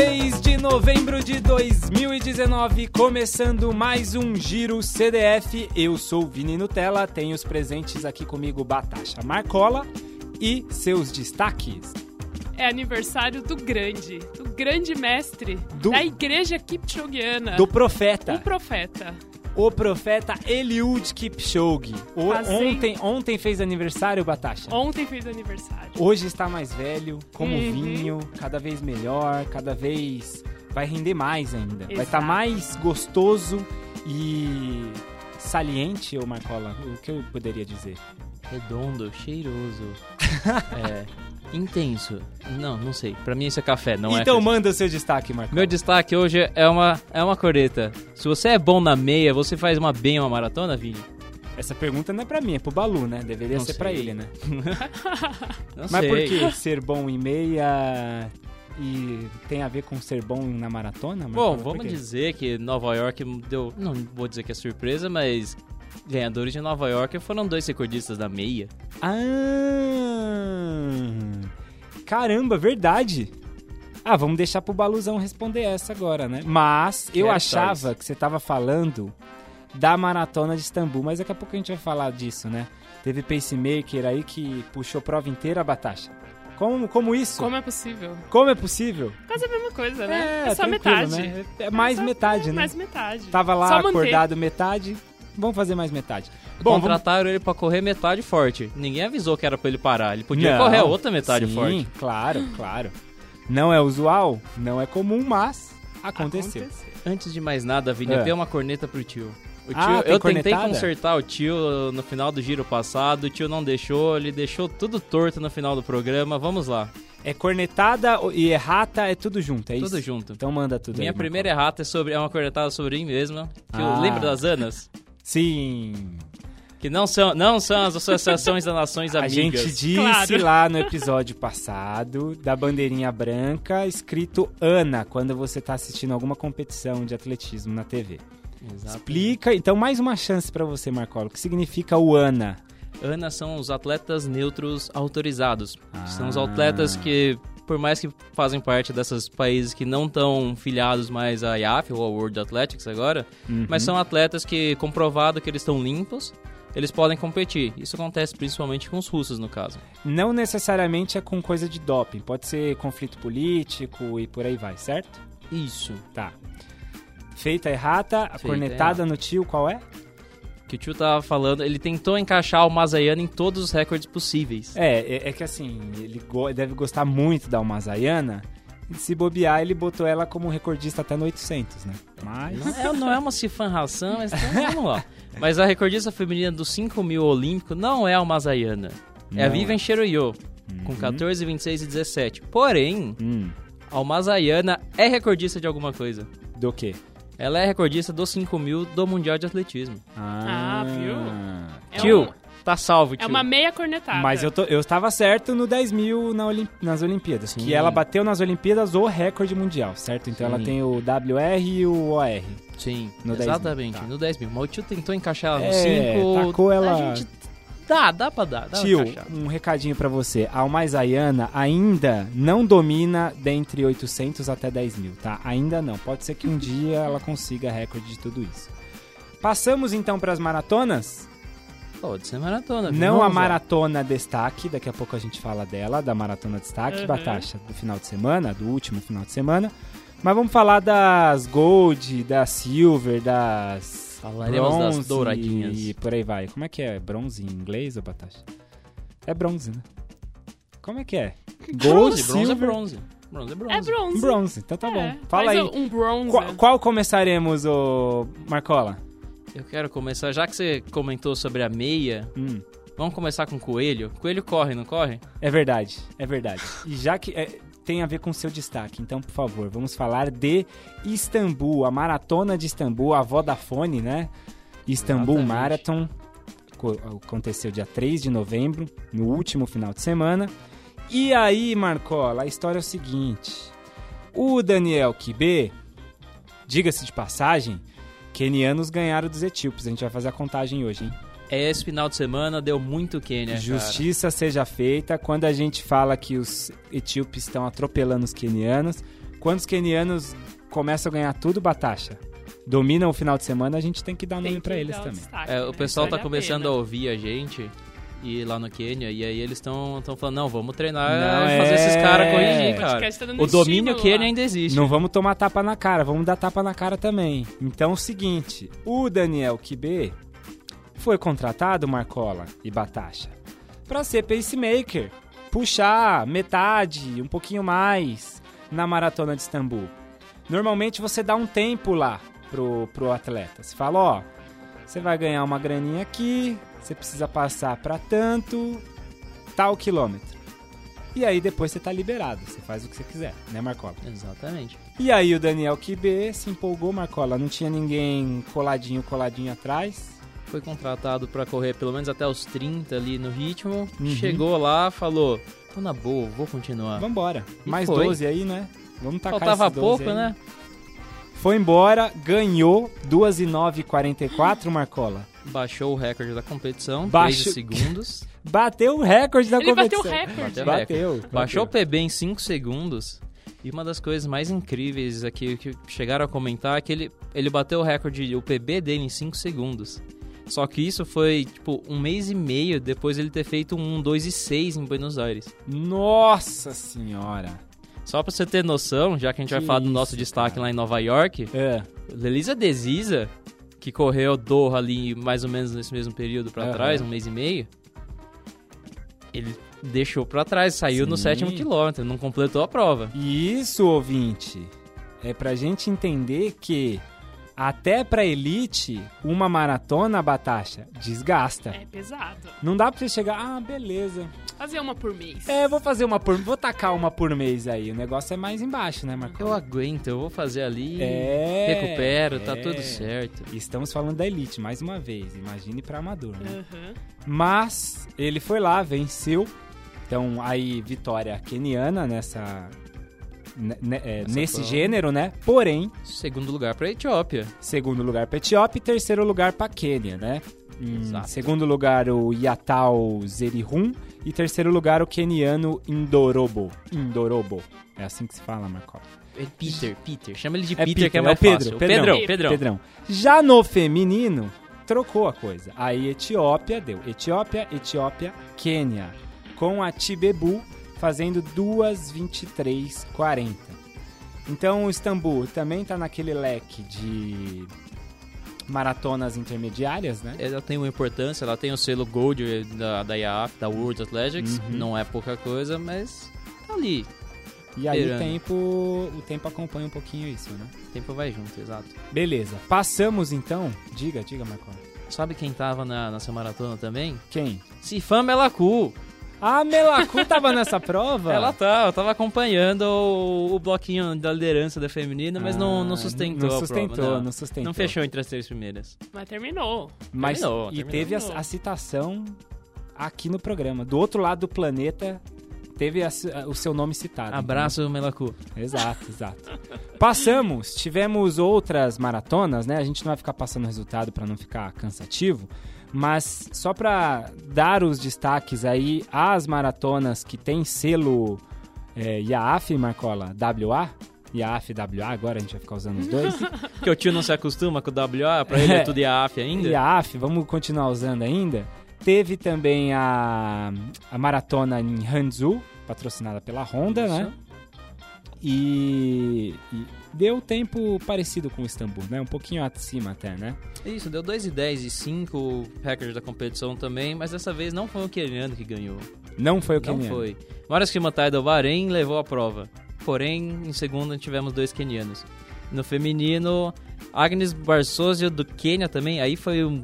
6 de novembro de 2019, começando mais um Giro CDF. Eu sou Vini Nutella, tenho os presentes aqui comigo Batasha Marcola e seus destaques. É aniversário do grande, do grande mestre Do- da igreja Kipchogiana. Do profeta, O profeta. O profeta Eliud Kipchoge. O- ontem, ontem fez aniversário, Batasha. Ontem fez aniversário. Hoje está mais velho, como Uhum. vinho, cada vez melhor, cada vez vai render mais ainda. Vai estar Exato. mais gostoso e saliente, ô Marcola, o que eu poderia dizer? Redondo, cheiroso. é. Intenso. Não, não sei. Pra mim isso é café, não é. então manda o seu destaque, Marcola. Meu destaque hoje é uma, é uma coreta. Se você é bom na meia, você faz uma bem uma maratona, Vini? Essa pergunta não é pra mim, é pro Balu, né? Deveria Não ser pra sei. ele, né? Mas sei. por que ser bom em meia e tem a ver com ser bom na maratona? Bom, Marcola? Por vamos dizer que Nova York deu. Não vou dizer que é surpresa, mas. Ganhadores de Nova York foram dois recordistas da meia. Ah! Caramba, verdade. Ah, vamos deixar pro Baluzão responder essa agora, né? Mas eu Quero achava que você tava falando da maratona de Istambul, mas daqui a pouco a gente vai falar disso, né? Teve pacemaker aí que puxou prova inteira a Batasha. Como, como isso? Como é possível? Como é possível? Quase a mesma coisa, né? É, só tranquilo, metade. né? É mais só- metade, é né? Mais metade. Tava lá Só acordado metade, vamos fazer mais metade. Bom, vamos... Contrataram ele pra correr metade forte. Ninguém avisou que era pra ele parar. Ele podia Não. correr a outra metade Sim, forte. claro, claro. Não é usual, não é comum, mas aconteceu. Antes de mais nada, Vini, É. uma corneta pro tio. O tio Ah, eu tentei cornetada? consertar o tio no final do giro passado, o tio não deixou, ele deixou tudo torto no final do programa. Vamos lá, É cornetada e errata, é tudo junto, é isso? tudo junto. Então manda tudo Minha aí, primeira errata é sobre é uma cornetada sobre mim mesma, que Ah. eu lembro das Anas. Sim. que não são, não são as associações das nações A amigas. gente disse Claro. lá no episódio passado da bandeirinha branca escrito Ana quando você tá assistindo alguma competição de atletismo na TV. Exato. Explica, então mais uma chance pra você, Marcola. O que significa o Ana? Ana são os atletas neutros autorizados. São os Ah. atletas que, por mais que fazem parte desses países que não estão filiados mais à IAF ou ao World Athletics agora, Uhum. mas são atletas que, comprovado que eles estão limpos, eles podem competir. Isso acontece principalmente com os russos, no caso. Não necessariamente é com coisa de doping, pode ser conflito político e por aí vai, certo? Isso. Tá. Feita errata, a Feita cornetada no tio, qual é? Que o tio tava falando, ele tentou encaixar o Mazayana em todos os recordes possíveis. É, é, é que assim, ele go- deve gostar muito da Almazaiana. E se bobear, ele botou ela como recordista até no 800, né? Mas. Não é, não é uma cifanração, mas então, vamos lá. Mas a recordista feminina dos 5 mil olímpico não é a Mazayana. É a. Vivian Cheruiyot, com 14, 26 e 17. Porém, Hum, a Almazayana é recordista de alguma coisa. do quê? Ela é recordista dos 5 mil do Mundial de Atletismo. Ah, viu? É tio, um- tá salvo, tio. É uma meia cornetada. Mas eu, tô, eu estava certo no 10 mil na Olim- nas Olimpíadas. Sim. Que ela bateu nas Olimpíadas o recorde mundial, certo? Então ela Sim. tem o WR e o OR. Sim, No 10 mil, exatamente, tá. no 10 mil. Mas o tio tentou encaixar ela no É, 5. tacou ela- A gente... Dá, dá pra dar. Dá Tio, um recadinho pra você. A Almazaiana ainda não domina dentre 800 até 10 mil, tá? Ainda não. Pode ser que um dia ela consiga recorde de tudo isso. Passamos então pras maratonas? Pode ser maratona. Não a Vamos lá. maratona destaque, daqui a pouco a gente fala dela, da maratona destaque, Uhum. Batasha, do final de semana, do último final de semana. Mas vamos falar das Gold, das Silver, das. Falaremos das bronze douradinhas. E por aí vai. Como é que é? Bronze em inglês, ou Batasha? É bronze, né? Como é que é? Bronze, bronze é silver, bronze. Bronze é bronze. É bronze. Bronze, então tá É, bom. Fala faz aí. Um bronze. Qual, qual começaremos, ô Marcola? Eu quero começar, já que você comentou sobre a meia, Hum, vamos começar com o coelho. Coelho corre, não corre? é verdade, é verdade. E já que é, tem a ver com seu destaque, então, por favor, vamos falar de Istambul, a maratona de Istambul, a Vodafone, né? Istambul Exatamente. Marathon. Co- Aconteceu dia 3 de novembro, no último final de semana. E aí, Marcola, a história é o seguinte. O Daniel Kibe, diga-se de passagem, kenianos ganharam dos etíopes. A gente vai fazer a contagem hoje, hein? Esse final de semana deu muito Quênia, cara. Justiça seja feita quando a gente fala que os etíopes estão atropelando os quenianos. Quando os kenianos começam a ganhar tudo, Batasha, dominam o final de semana, a gente tem que dar Tem nome pra eles também. destaque, É, né? o pessoal Vale tá começando a pena. ouvir a gente e lá no Quênia, e aí eles estão falando, não, vamos treinar Não, e fazer é. esses caras corrigir, O cara. tá O domínio Quênia ainda existe. Não vamos tomar tapa na cara, vamos dar tapa na cara também. Então é o seguinte, o Daniel Kibê foi contratado, Marcola e Batasha, pra ser pacemaker, puxar metade, um pouquinho mais na maratona de Istambul. Normalmente você dá um tempo lá pro, pro atleta. Você fala, ó, você vai ganhar uma graninha aqui, você precisa passar pra tanto, tal quilômetro. E aí depois você tá liberado, você faz o que você quiser, né, Marcola? Exatamente. E aí o Daniel Kibê se empolgou, Marcola. Não tinha ninguém coladinho, coladinho atrás. Foi contratado pra correr pelo menos até os 30 ali no ritmo. Uhum. Chegou lá, falou, tô na boa, vou continuar. Vambora. E Mais foi. 12 aí, né? Vamos tacar Faltava esses 12 pouco, aí. né? Foi embora, ganhou 2 e 9 44, Marcola. Baixou o recorde da competição, Baixo- 13 segundos. Bateu o recorde da Ele bateu competição. o recorde. Bateu o Bateu. Baixou o bateu. PB em 5 segundos. E uma das coisas mais incríveis aqui que chegaram a comentar é que ele, ele bateu o recorde, o PB dele em 5 segundos. Só que isso foi, tipo, um mês e meio depois ele ter feito um 2 e 6 em Buenos Aires. Nossa senhora. Só pra você ter noção, já que a gente vai Que falar do isso, nosso destaque cara. lá em Nova York, É. Lelisa Desisa, que correu Doha ali mais ou menos nesse mesmo período pra Aham. trás, um mês e meio, ele deixou pra trás, saiu no Sim. sétimo quilômetro, não completou a prova. E isso, ouvinte, é pra gente entender que até pra elite, uma maratona, Batasha, desgasta. É pesado. Não dá pra você chegar, ah, beleza. Fazer uma por mês. É, vou fazer uma por, vou tacar uma por mês aí. O negócio é mais embaixo, né, Marco? Eu aguento, eu vou fazer ali, É, recupero, tá é. tudo certo. Estamos falando da elite mais uma vez. Imagine pra amador, né? Aham. Mas ele foi lá, venceu. Então aí vitória keniana nessa nesse prova. gênero, né? Porém, Segundo lugar pra Etiópia. segundo lugar para Etiópia e terceiro lugar para Quênia, né? Em Exato. segundo lugar o Yatal Zerihun e terceiro lugar o queniano Indorobo. Indorobo. É assim que se fala, Marco. É Peter, Peter. Chama ele de É Peter, que é Peter, mais é o Pedro, fácil. Pedrão, Pedrão. Pedrão. Já no feminino, trocou a coisa. Aí Etiópia deu. Etiópia, Etiópia, Quênia. Com a Tibebu fazendo 2:23:40. Então o Istambul também tá naquele leque de maratonas intermediárias, né? Ela tem uma importância, ela tem o selo Gold da, da IAAF, da World Athletics. Uhum. Não é pouca coisa, mas tá ali. E aí o tempo, o tempo acompanha um pouquinho isso, né? O tempo vai junto, exato. Beleza. Passamos então. Diga, diga, Marco. Sabe quem tava na, nessa maratona também? Quem? Sifan Melacu. A Melacu tava nessa prova? Ela tá, eu tava acompanhando o, o bloquinho da liderança da feminina, mas não, não Ah, sustentou Não a sustentou, prova, não. não sustentou. Não fechou entre as três primeiras. Mas terminou. Mas Terminou, e terminou. teve a, a citação aqui no programa. Do outro lado do planeta, teve a- o seu nome citado. Abraço, Melacu. entendeu? Exato, exato. Passamos, tivemos outras maratonas, né? A gente não vai ficar passando resultado para não ficar cansativo, mas só para dar os destaques aí às maratonas que tem selo é, IAAF, Marcola, WA, IAAF, WA, agora a gente vai ficar usando os dois. Porque o tio não se acostuma com o WA, pra ele é tudo IAF ainda. IAAF, vamos continuar usando ainda. Teve também a, a maratona em Hangzhou, patrocinada pela Honda, né? E, e deu tempo parecido com o Istambul, né? Um pouquinho acima até, né? Isso, deu 2 e 10 e 5 recordes da competição também, mas dessa vez não foi o Keniano que ganhou. Não foi o Não Keniano. foi. Marius Kimatai do Bahrein levou a prova. Porém, em segundo tivemos dois kenianos. No feminino, Agnes Barsozio do Quênia também, aí foi um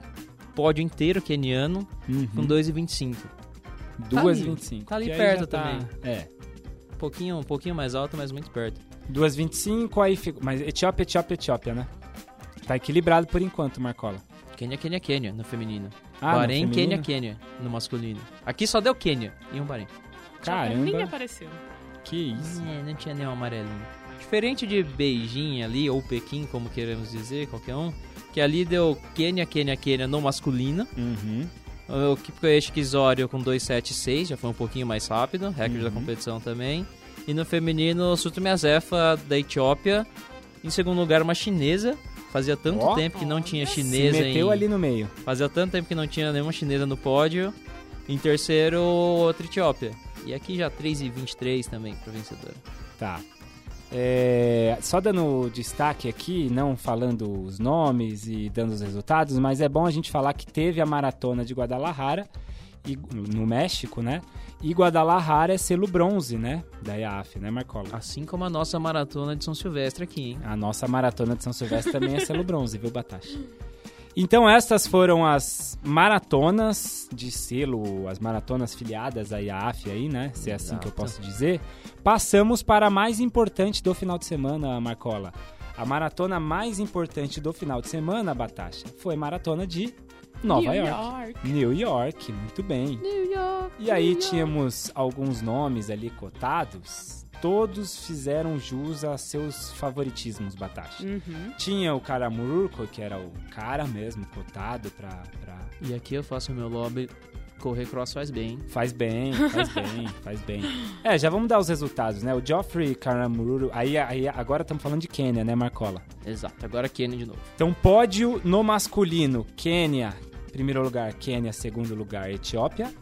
pódio inteiro keniano Uhum. com 2,25. 2,25. tá ali que aí perto tá- também. É. Um pouquinho, um pouquinho mais alto, mas muito perto. 2,25, aí fica. Mas Etiópia, Etiópia, Etiópia, né? Tá equilibrado por enquanto, Marcola. Quênia, Quênia, Quênia no feminino. Ah, Bahrein? Quênia, Quênia no masculino. Aqui só deu Quênia e um Bahrein. Nem Caramba, apareceu. que isso. É, não tinha nenhum amarelinho. Diferente de Beijing ali, ou Pequim, como queremos dizer, qualquer um, que ali deu Quênia, Quênia, Quênia no masculino. Uhum. O Kipkoech Kizorio com 2,76, já foi um pouquinho mais rápido, recorde da Uhum. competição também. E no feminino, Sutumi Azefa, da Etiópia. Em segundo lugar, uma chinesa. Fazia tanto Ó. tempo que não tinha Se chinesa meteu em... ali no meio. Fazia tanto tempo que não tinha nenhuma chinesa no pódio. Em terceiro, outra Etiópia. E aqui já 3 e 23 também pra vencedora. Tá. É, só dando destaque aqui, não falando os nomes e dando os resultados, mas é bom a gente falar que teve a maratona de Guadalajara, no México, né? E Guadalajara é selo bronze, né? Da IAF, né, Marcola? Assim como a nossa maratona de São Silvestre aqui, hein? A nossa maratona de São Silvestre também é selo bronze, viu, Batacha? Então, estas foram as maratonas de selo, as maratonas filiadas à IAF aí, né? Se é assim que eu Exato. posso dizer. Passamos para a mais importante do final de semana, Marcola. A maratona mais importante do final de semana, Batacha, foi a maratona de Nova New York. York. New York, muito bem. New York. E aí York. tínhamos alguns nomes ali cotados. Todos fizeram jus a seus favoritismos, Batacha. Uhum. Tinha o Karamurko, que era o cara mesmo, cotado pra, pra... E aqui eu faço o meu lobby. Correr cross faz bem? Faz bem, faz bem, faz bem. É, já vamos dar os resultados, né? O Geoffrey Karamuru... Aí, aí agora estamos falando de Quênia, né, Marcola? Exato, agora Kenny de novo. Então, pódio no masculino, Quênia, primeiro lugar, Quênia, segundo lugar, Etiópia.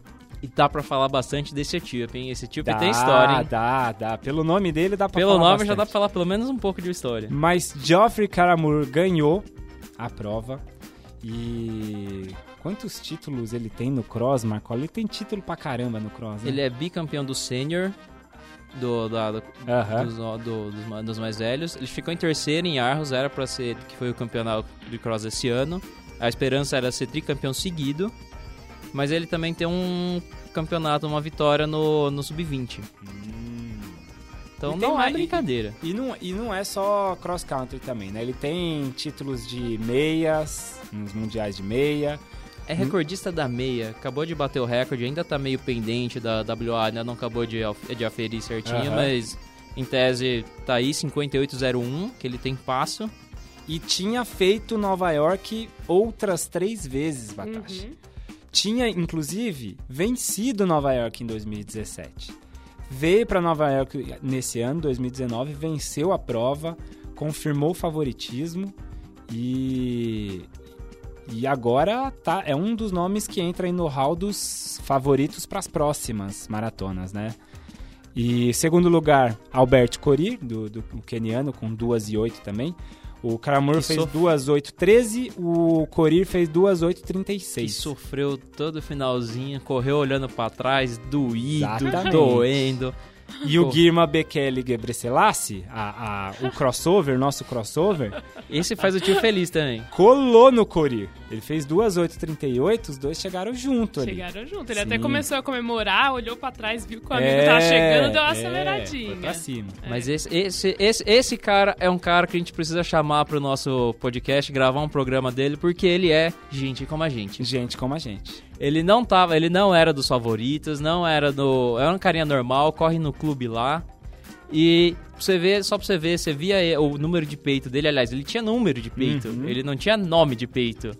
E dá pra falar bastante desse etíope, hein? Esse etíope Dá, tem história, hein? dá, dá. Pelo nome dele dá pra Pelo falar nome já dá bastante. pra falar pelo menos um pouco de história. Mas Geoffrey Karamur ganhou a prova. E quantos títulos ele tem no cross, Marcola? Ele tem título pra caramba no cross, né? Ele é bicampeão do sênior, do, do- Aham. dos, do- dos dos mais velhos. Ele ficou em terceiro em Arros, era pra ser, que foi o campeonato de cross esse ano. A esperança era ser tricampeão seguido. Mas ele também tem um campeonato, uma vitória no, no sub-20. Hum. Então E não é brincadeira. E não, e não é só cross country também, né? Ele tem títulos de meias, nos mundiais de meia. É recordista da meia, acabou de bater o recorde, ainda tá meio pendente da WA, ainda não acabou de, de aferir certinho, mas em tese tá aí 5801, que ele tem passo. E tinha feito Nova York outras três vezes, Batashi. Uhum. Tinha, inclusive, vencido Nova York em 2017. Veio para Nova York nesse ano, 2019, venceu a prova, confirmou o favoritismo e. E agora tá, é um dos nomes que entra aí no hall dos favoritos para as próximas maratonas, né? E segundo lugar, Albert Corir, do, do keniano, com 2 e 8 também. O Karamur Que fez sof- 2 8 13, o Corir fez 2 8 Que 36. sofreu todo o finalzinho, correu olhando pra trás, doído, Exatamente. doendo. E o. Guirma Bekele Gebreselassie, a, a, o crossover, nosso crossover, Esse faz o tio feliz também. colou no Corir. Ele fez 2 8 38, os dois chegaram junto ali. Chegaram junto. Ele Sim. até começou a comemorar, olhou pra trás, viu que o amigo É, tava chegando, deu uma é, aceleradinha. Foi pra cima. Mas esse, esse, esse, esse cara é um cara que a gente precisa chamar pro nosso podcast, gravar um programa dele, porque ele é gente como a gente. Gente como a gente. Ele não tava, ele não era dos favoritos, não era do. Era um carinha normal, corre no clube lá. E você ver, só pra você ver, você via o número de peito dele, aliás, ele tinha número de peito, Uhum. ele não tinha nome de peito.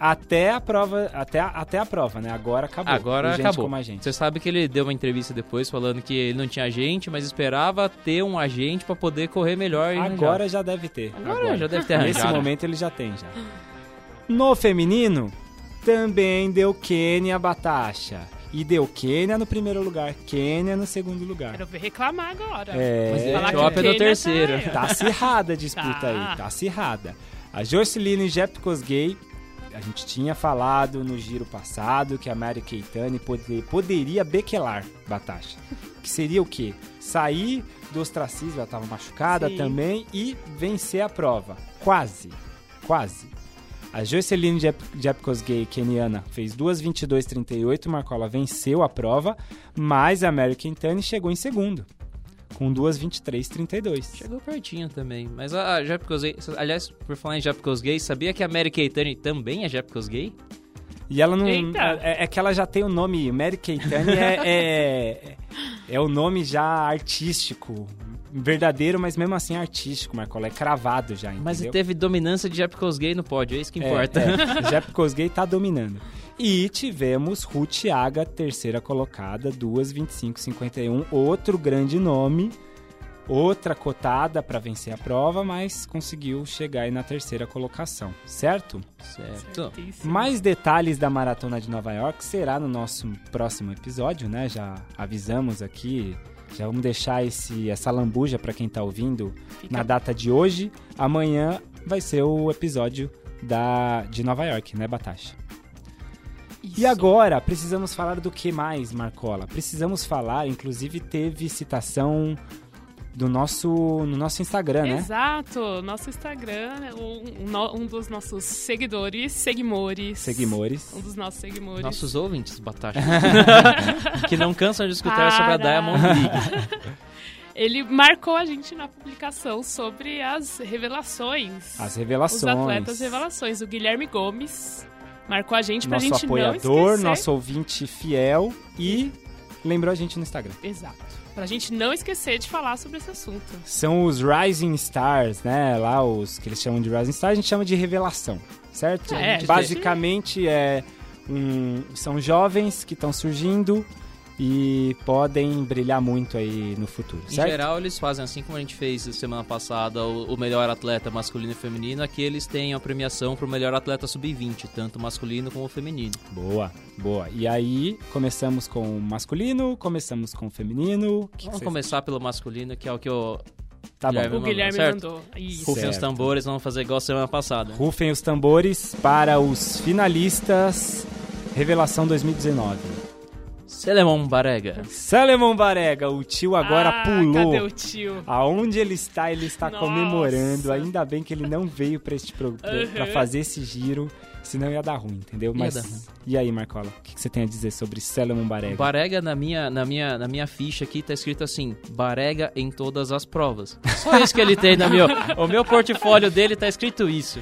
Até a prova, até a, até a prova, né? Agora acabou. Agora acabou. Você sabe que ele deu uma entrevista depois falando que ele não tinha agente, mas esperava ter um agente pra poder correr melhor Agora já deve ter. Agora já deve ter Nesse momento ele já tem já. No feminino, também deu Quênia Batacha. E deu Quênia no primeiro lugar, Quênia no segundo lugar. Quero ver reclamar agora. É, Mas Falar que Etiópia o no Quênia terceiro. Tá acirrada a disputa Tá. aí, tá acirrada. A Joceline Jepkosgei, a gente tinha falado no giro passado que a Mary Keitani pode- poderia bequelar Batacha. Que seria o quê? Sair do ostracismo, ela estava machucada Sim. também, e vencer a prova. Quase, quase. A Joceline Jep Jepkosgei, keniana, fez 2.22.38, Marcola venceu a prova, mas a Mary Keitani chegou em segundo, com 2.23.32. Chegou pertinho também. Mas a Japicos Gay. Aliás, por falar em Japicos Gay, sabia que a Mary Keitani também é Japicos Gay? E ela não. Eita. É, é que ela já tem o nome. Mary Keitani é, é, é o nome já artístico. Verdadeiro, mas mesmo assim artístico, Marcola. É cravado já, entendeu? Mas teve dominância de Japicos Gay no pódio, é isso que É, importa. É, Jep Kosgei tá dominando. E tivemos Ruth Aga, terceira colocada, 2,25,51. Outro grande nome outra cotada para vencer a prova, mas conseguiu chegar aí na terceira colocação, certo? Certo. Certíssimo. Mais detalhes da Maratona de Nova York será no nosso próximo episódio, né? Já avisamos aqui, já vamos deixar esse, essa lambuja para quem tá ouvindo Fica na data de hoje. Amanhã vai ser o episódio da, de Nova York, né, Batasha? isso. E agora, precisamos falar do que mais, Marcola? Precisamos falar, inclusive teve citação do nosso, no nosso Instagram, né? Exato, nosso Instagram, um, um dos nossos seguidores, seguimores. Seguimores. Um dos nossos seguimores. Nossos ouvintes, Batasha. que não cansam de escutar sobre a Para. Diamond League. Ele marcou a gente na publicação sobre as revelações. As Os revelações. atletas revelações. O Guilherme Gomes marcou a gente pra nosso gente não apoiador, esquecer. nosso ouvinte fiel e lembrou a gente no Instagram. Exato. Pra gente não esquecer de falar sobre esse assunto. São os Rising Stars, né? Lá os que eles chamam de Rising Stars, a gente chama de revelação, certo? É, Basicamente é um, são jovens que estão surgindo e podem brilhar muito aí no futuro, Em certo? geral, eles fazem assim como a gente fez semana passada, o, o melhor atleta masculino e feminino, aqui eles têm a premiação pro melhor atleta sub-20, tanto masculino como feminino. Boa, boa. E aí começamos com o masculino, começamos com o feminino. O que que Vamos vocês- começar pelo masculino, que é o que o Tá bom. Guilherme O mandou, Guilherme certo? mandou. Isso. Rufem os Certo. tambores, vamos fazer igual semana passada. Rufem os tambores para os finalistas Revelação 2019. Selemon Barega. Salemon Barega, o tio agora ah, pulou. Cadê o tio? Aonde ele está, ele está Nossa. comemorando. Ainda bem que ele não veio para este pro... pra- Uhum. pra fazer esse giro, senão ia dar ruim, entendeu? Ia Mas dar ruim. e aí, Marcola, o que que você tem a dizer sobre Salemon Barega? Barega na minha, na, minha, na minha ficha aqui tá escrito assim: Barega em todas as provas. Só isso que ele tem na meu. O meu portfólio dele tá escrito isso.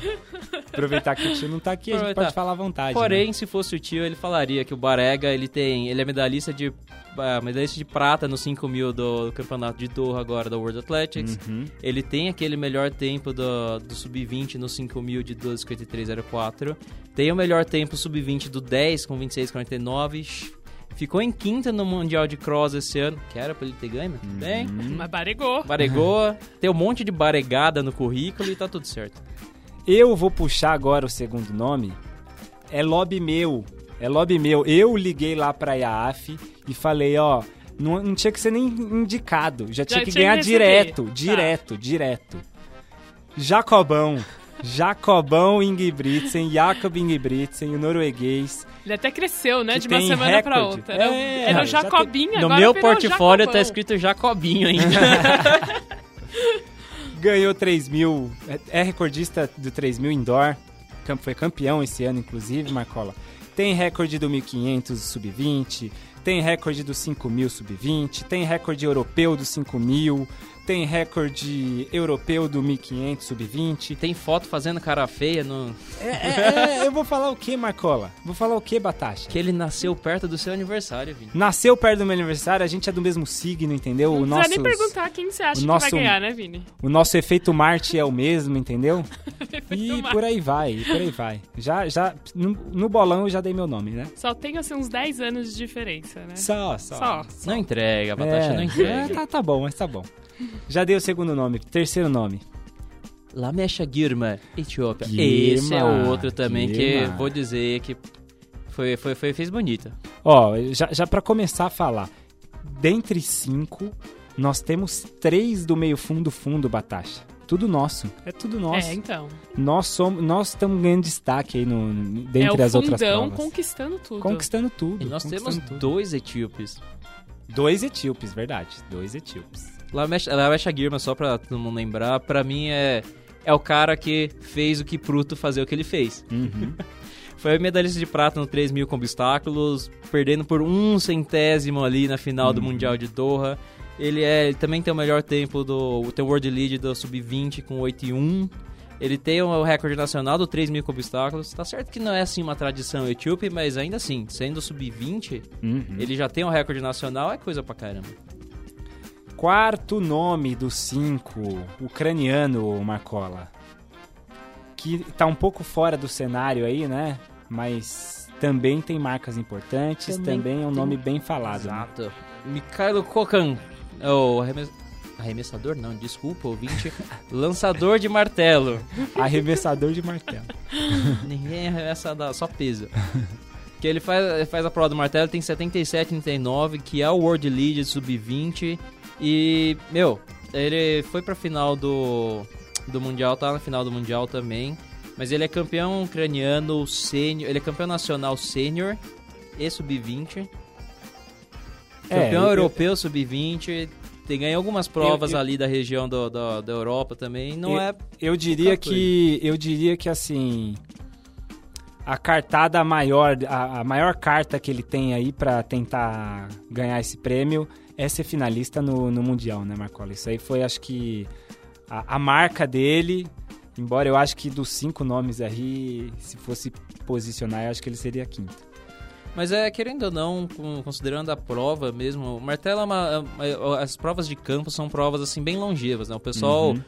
Aproveitar que o tio não tá aqui, a gente Aproveitar. pode falar à vontade. Porém, né? se fosse o tio, ele falaria que o Barega, ele tem. Ele é medalhista de. ah, medalhista de prata no 5 mil do campeonato de Doha agora da World Athletics. Uhum. Ele tem aquele melhor tempo do, do sub-20 no 5 mil de 12,53,04. Tem o melhor tempo sub-20 do 10 com 26,49. Ficou em quinta no Mundial de Cross esse ano, que era pra ele ter ganho, mas tudo bem. Mas baregou. Baregou, tem um monte de baregada no currículo e tá tudo certo. Eu vou puxar agora o segundo nome. É lobby meu. É lobby meu. Eu liguei lá pra IAAF e falei, ó, não, não tinha que ser nem indicado. Já tinha que tinha ganhar que receber. direto, Tá. direto, direto. Jacobão. Jacobão Ingebrigtsen, Jakob Ingebrigtsen, o norueguês. Ele até cresceu, né? De uma semana pra recorde. outra. Era, o- É, era o já Jacobinho, No agora meu portfólio Jacobão. tá escrito Jacobinho ainda. Ganhou 3 mil, é, é recordista do 3 mil indoor. Foi campeão esse ano, inclusive, Marcola. Tem recorde do 1500 sub-20, tem recorde do 5000 sub-20, tem recorde europeu do 5000, tem recorde europeu do 1500 sub-20. Tem foto fazendo cara feia no. É, é, é, eu vou falar o que, Marcola? Vou falar o que, Batasha? Que ele nasceu perto do seu aniversário, Vini. Nasceu perto do meu aniversário, a gente é do mesmo signo, entendeu? Não O precisa nosso, nem perguntar quem você acha o que nosso- vai ganhar, né, Vini? o nosso efeito Marte é o mesmo, entendeu? E por aí vai, por aí vai. Já, já, no, no bolão eu já dei meu nome, né? Só tem, assim, uns 10 anos de diferença, né? Só, só. Só. Não entrega, Batasha, não É, entrega. tá, tá bom, mas tá bom. Já dei o segundo nome. Terceiro nome. Lamesha Girma, Etiópia. Girma, Esse é o outro também Girma. que vou dizer que foi, foi, foi, fez bonita. Ó, já, já para começar a falar. Dentre cinco, nós temos três do meio fundo fundo, Batasha. Tudo nosso. É tudo nosso. É, então. Nós somos, nós estamos ganhando destaque aí no, no- É dentre o as outras provas. conquistando tudo. Conquistando tudo. E nós temos tudo. dois etíopes. dois etíopes, verdade. Dois etíopes. Lamesha Lamesha Girma, só pra todo mundo lembrar, pra mim é, é o cara que fez o que Pruto fazer o que ele fez. Uhum. Foi medalhista de prata no 3 mil com obstáculos, perdendo por um centésimo ali na final do Mundial de Doha. Ele, é, ele também tem o melhor tempo do tem o World Lead do Sub-20 com 8 e 1. Ele tem o recorde nacional do 3 mil com obstáculos. Tá certo que não é assim uma tradição etíope, mas ainda assim, sendo Sub-20, Uhum. ele já tem o recorde nacional, é coisa pra caramba. Quarto nome dos cinco, ucraniano Marcola. Que tá um pouco fora do cenário aí, né? Mas também tem marcas importantes, Também também, é um tem- nome bem falado. né? Exato. Mikhailo Kokan. É o arremes- Arremessador não, desculpa, ouvinte. lançador de martelo. Arremessador de martelo. Ninguém arremessa nada, só peso. que ele faz, faz a prova do martelo, tem 77,39, que é o World Lead Sub-20. E, meu, ele foi pra final do, do Mundial, tá na final do Mundial também. Mas ele é campeão ucraniano sênior, ele é campeão nacional sênior e Sub-20. É, Campeão eu- europeu sub-20, tem ganhou algumas provas eu- ali da região do, do- da Europa também. Não Eu- é. Eu diria que. Eu diria que assim. A cartada maior, a, a maior carta que ele tem aí pra tentar ganhar esse prêmio é ser finalista no, no Mundial, né, Marcola? Isso aí foi, acho que, a, a marca dele. Embora eu acho que dos cinco nomes aí, se fosse posicionar, eu acho que ele seria quinto. Mas é, querendo ou não, considerando a prova mesmo, o martelo é uma, é- As provas de campo são provas assim bem longevas, né? O pessoal. Uhum.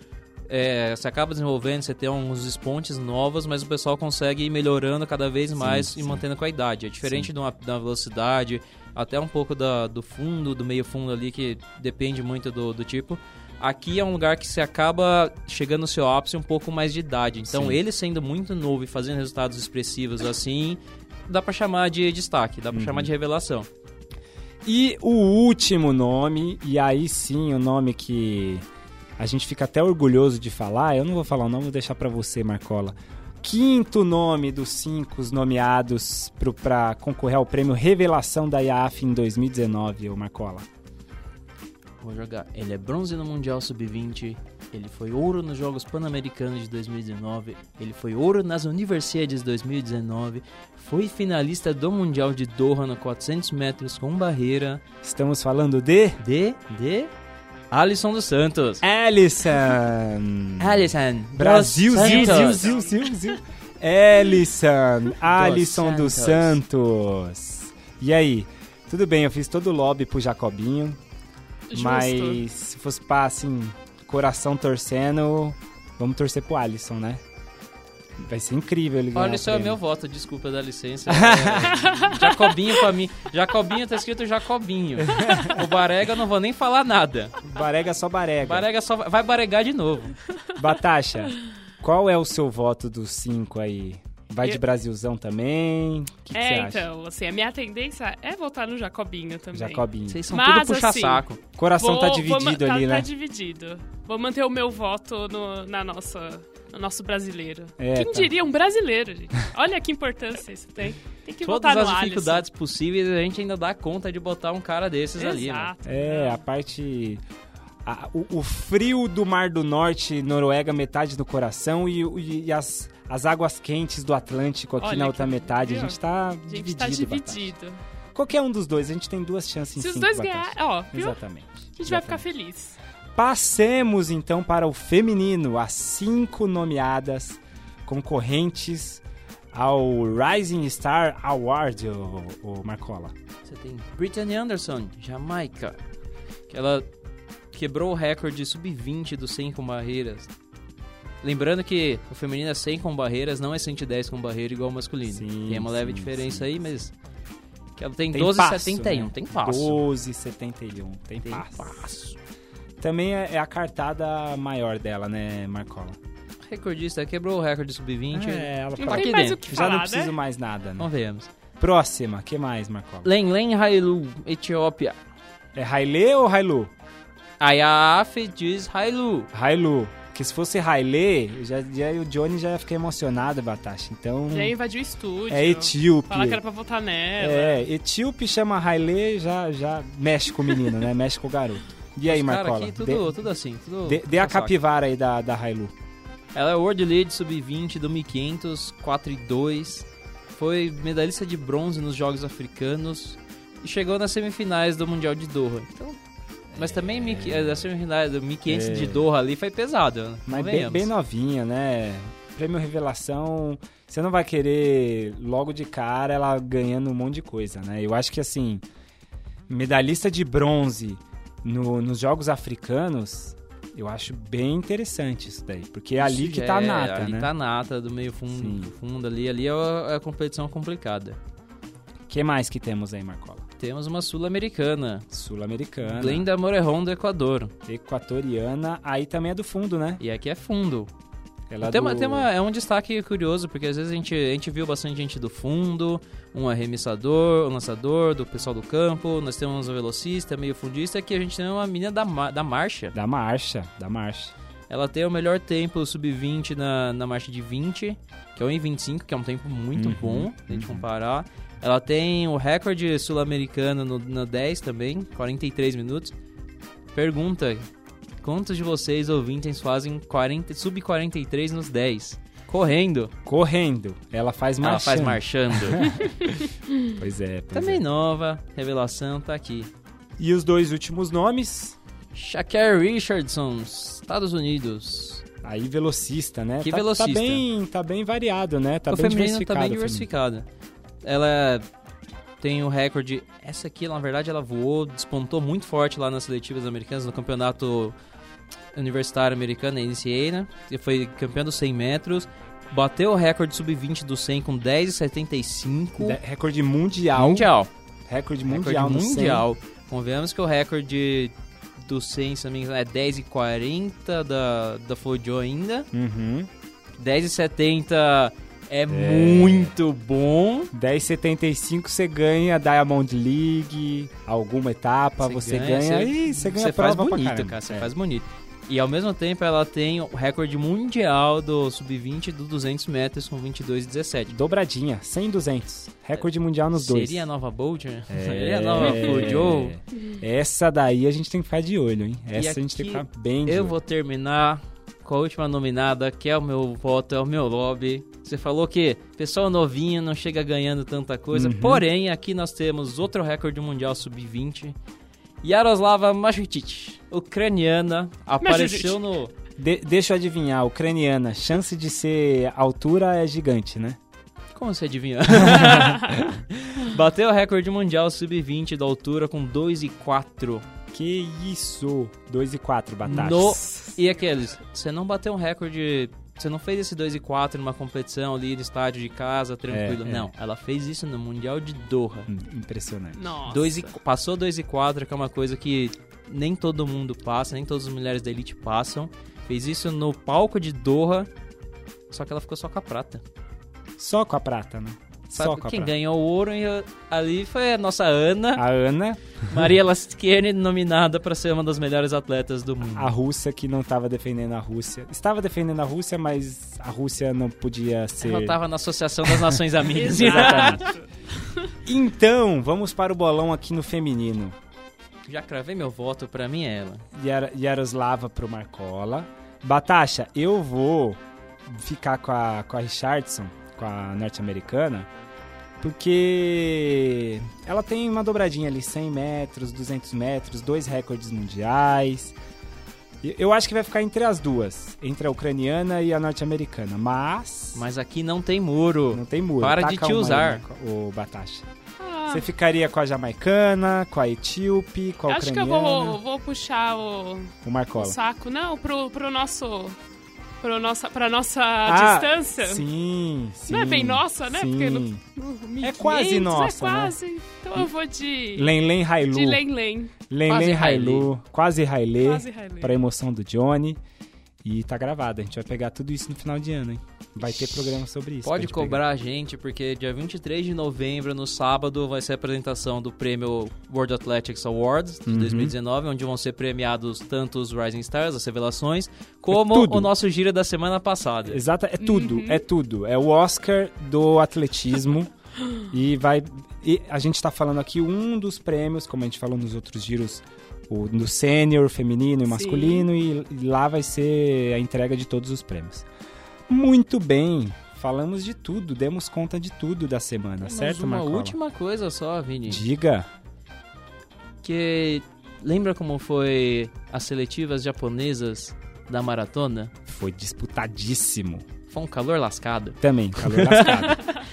É, você acaba desenvolvendo, você tem uns espontes novos, mas o pessoal consegue ir melhorando cada vez mais Sim, e sim. mantendo com a idade. É diferente de uma, da velocidade, até um pouco da, do fundo, do meio fundo ali, que depende muito do, do tipo. Aqui é um lugar que você acaba chegando no seu ápice um pouco mais de idade. Então, ele sendo muito novo e fazendo resultados expressivos assim, dá pra chamar de destaque, dá pra Uhum. chamar de revelação. E o último nome, e aí sim o nome que a gente fica até orgulhoso de falar, eu não vou falar o nome, vou deixar pra você, Marcola. Quinto nome dos cinco nomeados pra concorrer ao prêmio Revelação da IAF em 2019, ô Marcola. Vou jogar. Ele é bronze no Mundial Sub-20. Ele foi ouro nos Jogos Pan-Americanos de 2019. Ele foi ouro nas Universidades 2019. Foi finalista do Mundial de Doha no 400 metros com barreira. Estamos falando de De. De. Alisson dos Santos. Ellison. Alisson. Brasil, Zil, Zil. Zil, Zil, Zil. Ellison, Alisson dos Santos. Santos. E aí? Tudo bem, eu fiz todo o lobby pro Jacobinho. Justo. Mas se fosse pra, assim, coração torcendo, vamos torcer pro Alisson, né? Vai ser incrível ele Olha, isso é meu voto, desculpa da licença. É, Jacobinho pra mim. Jacobinho tá escrito Jacobinho. O Barega eu não vou nem falar nada. Barega só barega. Barega só vai baregar de novo. Batacha, qual é o seu voto dos cinco aí? Vai de Eu- Brasilzão também? O que, que é, você acha? então, assim, a minha tendência é votar no Jacobinho também. Jacobinho. Vocês são Mas, tudo puxa-saco. Coração Vou- tá vou dividido ma- ali, tá, né? Tá dividido. Vou manter o meu voto no, na nossa, no nosso brasileiro. É, Quem tá. diria um brasileiro, gente? Olha que importância isso tem. Tem que Todas as Alisson. dificuldades possíveis, a gente ainda dá conta de botar um cara desses ali, né? Exato. É, a parte. a- o, o frio do Mar do Norte, Noruega, metade do coração, e, o- e as, as águas quentes do Atlântico aqui Olha na outra metade. A viu? gente tá A gente dividido. tá Batata. dividido. Qualquer um dos dois, a gente tem duas chances em Se os cinco, dois Batata. ganhar, ó, viu? Exatamente. A gente vai ficar feliz. Passemos então para o feminino, as cinco nomeadas concorrentes ao Rising Star Award, o, o Marcola. Você tem Brittany Anderson, Jamaica, que ela quebrou o recorde sub-20 do 100 com barreiras. Lembrando que o feminino é 100 com barreiras, não é 110 com barreira igual o masculino. Sim, tem uma leve sim, diferença sim, aí, mas que ela tem, Tem 12,71, passo, né? tem passo. 12,71. Tem, Tem passo. passo. Também é é a cartada maior dela, né, Marcola? Recordista, quebrou o recorde sub-20. É, ela Não fala- aqui dentro. que Já falar, não preciso né? mais nada, né? Vamos vermos. Próxima, que mais, Marcola? Len Hailu, Etiópia. É Haile ou Hailu? Ayaf diz Hailu. Hailu. Porque se fosse Haile, já, já, o Johnny já ia ficar emocionado, Batacha. Então, Já invadiu o estúdio. é etíope. Falar que era pra votar nela. É, etíope chama Haile, já, já mexe com o menino, né? Mexe com o garoto. E aí, Marcola? aqui, tudo, Dê- tudo assim. Tudo dê, dê a capivara aí da, da Hailu. Ela é World Lead Sub-20 do 1500, 4 e 2. Foi medalhista de bronze nos Jogos Africanos e chegou nas semifinais do Mundial de Doha. Então, mas também mil- eh, das semifinais do 1500 É. de Doha ali foi pesado. né? Mas bem, bem novinha, né? Prêmio Revelação, você não vai querer logo de cara ela ganhando um monte de coisa, né? Eu acho que assim, medalhista de bronze no- nos Jogos Africanos, eu acho bem interessante isso daí. Porque é ali que tá a é- nata, ali né? tá a nata do meio fundo, Sim. do fundo ali. Ali é a, é a competição complicada. O que mais que temos aí, Marcola? Temos uma sul-americana. Sul-americana. Glenda Morejon do Equador. Equatoriana. Aí também é do fundo, né? E aqui é fundo. Ela Tem do... uma, tem uma- é um destaque curioso, porque às vezes a gente, a gente viu bastante gente do fundo, um arremessador, um lançador, do pessoal do campo, nós temos um velocista, meio fundista, aqui a gente tem uma menina da, da marcha. Da marcha, da marcha. Ela tem o melhor tempo sub-20 na, na marcha de 20, que é o 1,25, que é um tempo muito Uhum, bom, se a gente uhum. comparar. Ela tem o recorde sul-americano no, no 10 também, 43 minutos. Pergunta, quantos de vocês ouvintes fazem 40, sub-43 nos 10? Correndo. Correndo. Ela faz Ela marcha. faz marchando. Pois é, pois também é. nova, revelação, tá aqui. E os dois últimos nomes, Shaquille Richardson, Estados Unidos. aí velocista, né? Que tá, velocista. Tá bem, tá bem variado, né? Tá o bem feminino diversificado. tá bem o feminino. diversificada. Ela tem o recorde. Essa aqui, na verdade, ela voou, despontou muito forte lá nas seletivas americanas, no campeonato universitário americano, NCAA, né? Que foi campeã dos 100 metros. Bateu o recorde sub-20 do 100 com 10,75. De- Recorde mundial. Mundial. Recorde Recorde mundial 100. mundial. Convenhamos que o recorde do 100, se não me engano, é 10,40 da, da Flojo ainda. Uhum. 10,70 é, muito bom. 10,75 você ganha Diamond League, alguma etapa, você, ganha, você- e você ganha Você faz bonito, cara. Você É. faz bonito. E ao mesmo tempo ela tem o recorde mundial do sub-20 do 200 metros com 22,17. Dobradinha, 100 200. Recorde mundial nos dois. Seria a nova né? É. Seria a nova Flojo. Essa daí a gente tem que ficar de olho, hein? Essa a gente tem que ficar bem de Eu olho. vou terminar com a última nominada, que é o meu voto, é o meu lobby. Você falou que pessoal novinho não chega ganhando tanta coisa, Uhum. porém aqui nós temos outro recorde mundial sub-20. Yaroslava Machutic, ucraniana, apareceu no De- deixa eu adivinhar, ucraniana, chance de ser altura é gigante, né? Como você adivinhou? Bateu o recorde mundial sub-20 da altura com 2,4. Que isso! 2 e 4, Batata. No... E aqueles, você não bateu um recorde, você não fez esse 2,4 numa competição ali no estádio de casa, tranquilo. É, é. Não, ela fez isso no Mundial de Doha. Hum, Impressionante. Nossa. Dois e, passou 2,4, que é uma coisa que nem todo mundo passa, nem todas as mulheres da elite passam. Fez isso no palco de Doha, só que ela ficou só com a prata. Só com a prata, né? Sabe Só com a quem prata. ganhou o ouro ali foi a nossa Ana. A Ana, Maria Laskiene nominada para ser uma das melhores atletas do mundo. a russa que não estava defendendo a Rússia. Estava defendendo a Rússia, mas a Rússia não podia ser. Ela tava na Associação das Nações Amigas. Exato. Então, vamos para o bolão aqui no feminino. Já cravei meu voto, pra mim é ela. Yar Yaroslava pro Marcola. Batasha, eu vou ficar com a, com a Richardson, com a norte-americana, porque ela tem uma dobradinha ali, 100 metros, 200 metros, dois recordes mundiais. Eu acho que vai ficar entre as duas, entre a ucraniana e a norte-americana, mas, Mas aqui não tem muro. não tem muro. Para de Taca te uma aí, usar. Marco- O Batasha. Ah, Você ficaria com a jamaicana, com a etíope, com a acho que eu ucraniana, vou, vou puxar o, o o Marcola. saco, não, pro, pro nosso. Pro nossa, pra nossa Ah, distância. Sim, sim. Não é bem nossa, né? Sim. Porque no, no 1500 quase nossa, É né? quase. Então eu vou de. Lenlen Hailu. De Len Lenlen Quase Hailu. Quase Hailê. Quase Hailê. Pra emoção do Johnny. E tá gravado. A gente vai pegar tudo isso no final de ano, hein? Vai ter programa sobre isso. Pode cobrar a gente, porque dia 23 de novembro, no sábado, vai ser a apresentação do prêmio World Athletics Awards de Uhum. 2019, onde vão ser premiados tanto os Rising Stars, as revelações, como tudo. o nosso giro da semana passada. pegar. Exata, é tudo, Uhum. é tudo. É o Oscar do atletismo. e vai. E a gente tá falando aqui um dos prêmios, como a gente falou nos outros giros, o no sênior, feminino e masculino, e, e lá vai ser a entrega de todos os prêmios. Muito bem. Falamos de tudo, demos conta de tudo da semana, Temos certo, uma Marcola? última coisa só, Vini. Diga. Que lembra como foi as seletivas japonesas da maratona? Foi disputadíssimo. Foi um calor lascado. Também, calor lascado.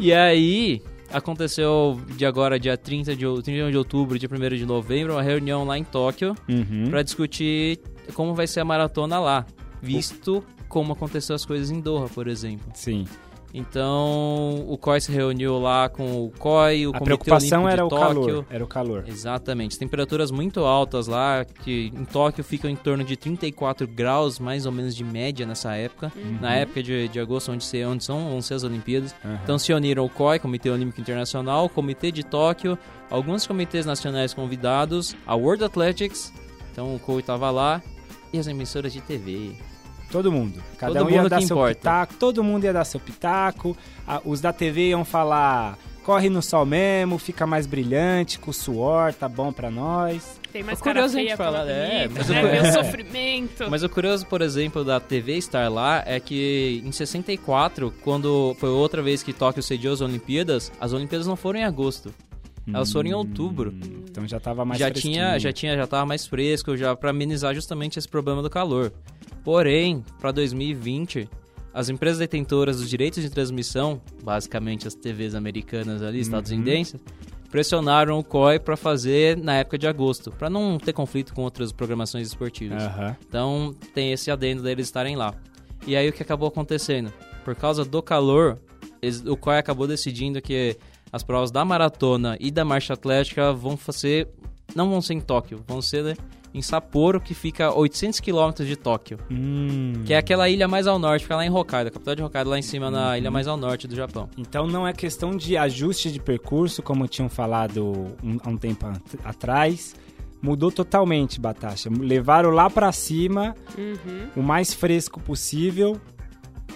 E aí, aconteceu de agora, dia 30 de, ou- 31 de outubro, dia 1 de novembro, uma reunião lá em Tóquio Uhum. pra discutir como vai ser a maratona lá, visto como aconteceu as coisas em Doha, por exemplo. Sim. Então o COI se reuniu lá com o COI, o A Comitê preocupação Olímpico era o Tóquio. calor. Era o calor. Exatamente, temperaturas muito altas lá, que em Tóquio ficam em torno de 34 graus, mais ou menos de média nessa época, na época de, de agosto, onde, se, onde são, vão ser as Olimpíadas. Aham. Então se uniram o COI, Comitê Olímpico Internacional, o Comitê de Tóquio, alguns comitês nacionais convidados, a World Athletics, então o COI estava lá, e as emissoras de TV. Todo mundo. Cada Todo um ia mundo dar que seu importa. pitaco, todo mundo ia dar seu pitaco. a- os da TV iam falar: corre no sol mesmo, fica mais brilhante, com suor, tá bom pra nós. Tem mais É cara curioso a gente é, mas né? o sofrimento. Mas o curioso, por exemplo, da TV estar lá é que em 64, quando foi outra vez que Tóquio sediou as Olimpíadas, as Olimpíadas não foram em agosto. Elas foram em outubro. Hum, Então já tava mais já fresquinho. tinha, já tinha, já tava mais fresco, já para amenizar justamente esse problema do calor. Porém, para 2020, as empresas detentoras dos direitos de transmissão, basicamente as TVs americanas ali, estadunidenses, pressionaram o COI para fazer na época de agosto, para não ter conflito com outras programações esportivas. Aham. Então tem esse adendo deles estarem lá. E aí o que acabou acontecendo? Por causa do calor, eles- o COI acabou decidindo que as provas da maratona e da marcha atlética vão ser. não vão ser em Tóquio, vão ser né, em Sapporo, que fica a 800 quilômetros de Tóquio. Hum. Que é aquela ilha mais ao norte, fica lá em Hokkaido, a capital de Hokkaido, lá em cima, na ilha mais ao norte do Japão. Então não é questão de ajuste de percurso, como tinham falado um- há um tempo at- atrás. Mudou totalmente, Batasha. Levaram lá pra cima Uhum. o mais fresco possível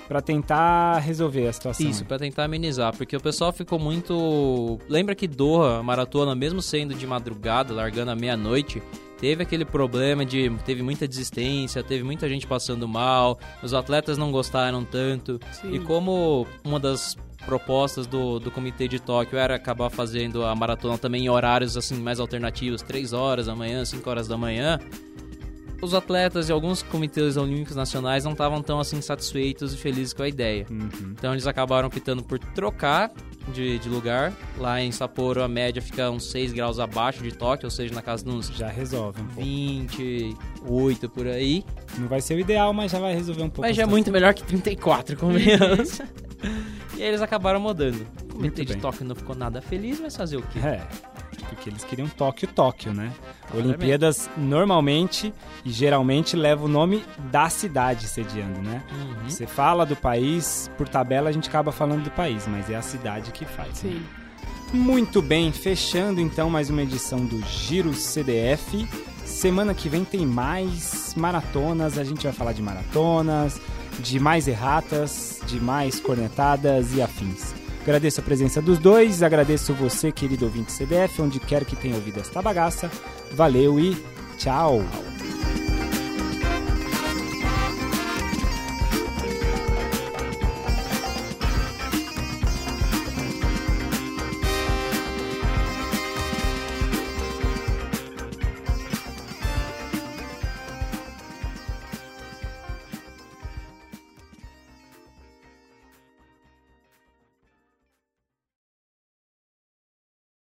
pra tentar resolver a situação. Isso, pra tentar amenizar, porque o pessoal ficou muito. Lembra que Doha, a maratona, mesmo sendo de madrugada, largando à meia-noite, teve aquele problema de. teve muita desistência, teve muita gente passando mal, os atletas não gostaram tanto. Sim. E como uma das propostas do, do comitê de Tóquio era acabar fazendo a maratona também em horários assim mais alternativos, 3 horas da manhã, 5 horas da manhã, os atletas e alguns comitês olímpicos nacionais não estavam tão assim satisfeitos e felizes com a ideia. Uhum. Então eles acabaram optando por trocar de, de lugar. Lá em Sapporo a média fica uns 6 graus abaixo de Tóquio, ou seja, na casa de uns Já resolve um pouco. 28 por aí. Não vai ser o ideal, mas já vai resolver um pouco. Mas já é muito melhor que 34, convenhamos. e aí eles acabaram mudando. O comitê de. Tóquio não ficou nada feliz, mas fazer o quê? É, porque eles queriam Tóquio, Tóquio, né? Olimpíadas normalmente e geralmente leva o nome da cidade sediando, né? Uhum. Você fala do país, por tabela a gente acaba falando do país, mas é a cidade que faz. né? Sim. Muito bem, fechando então mais uma edição do Giro CDF. Semana que vem tem mais maratonas, a gente vai falar de maratonas, de mais erratas, de mais cornetadas e afins. Agradeço a presença dos dois, agradeço você, querido ouvinte CDF, onde quer que tenha ouvido esta bagaça. Valeu e tchau!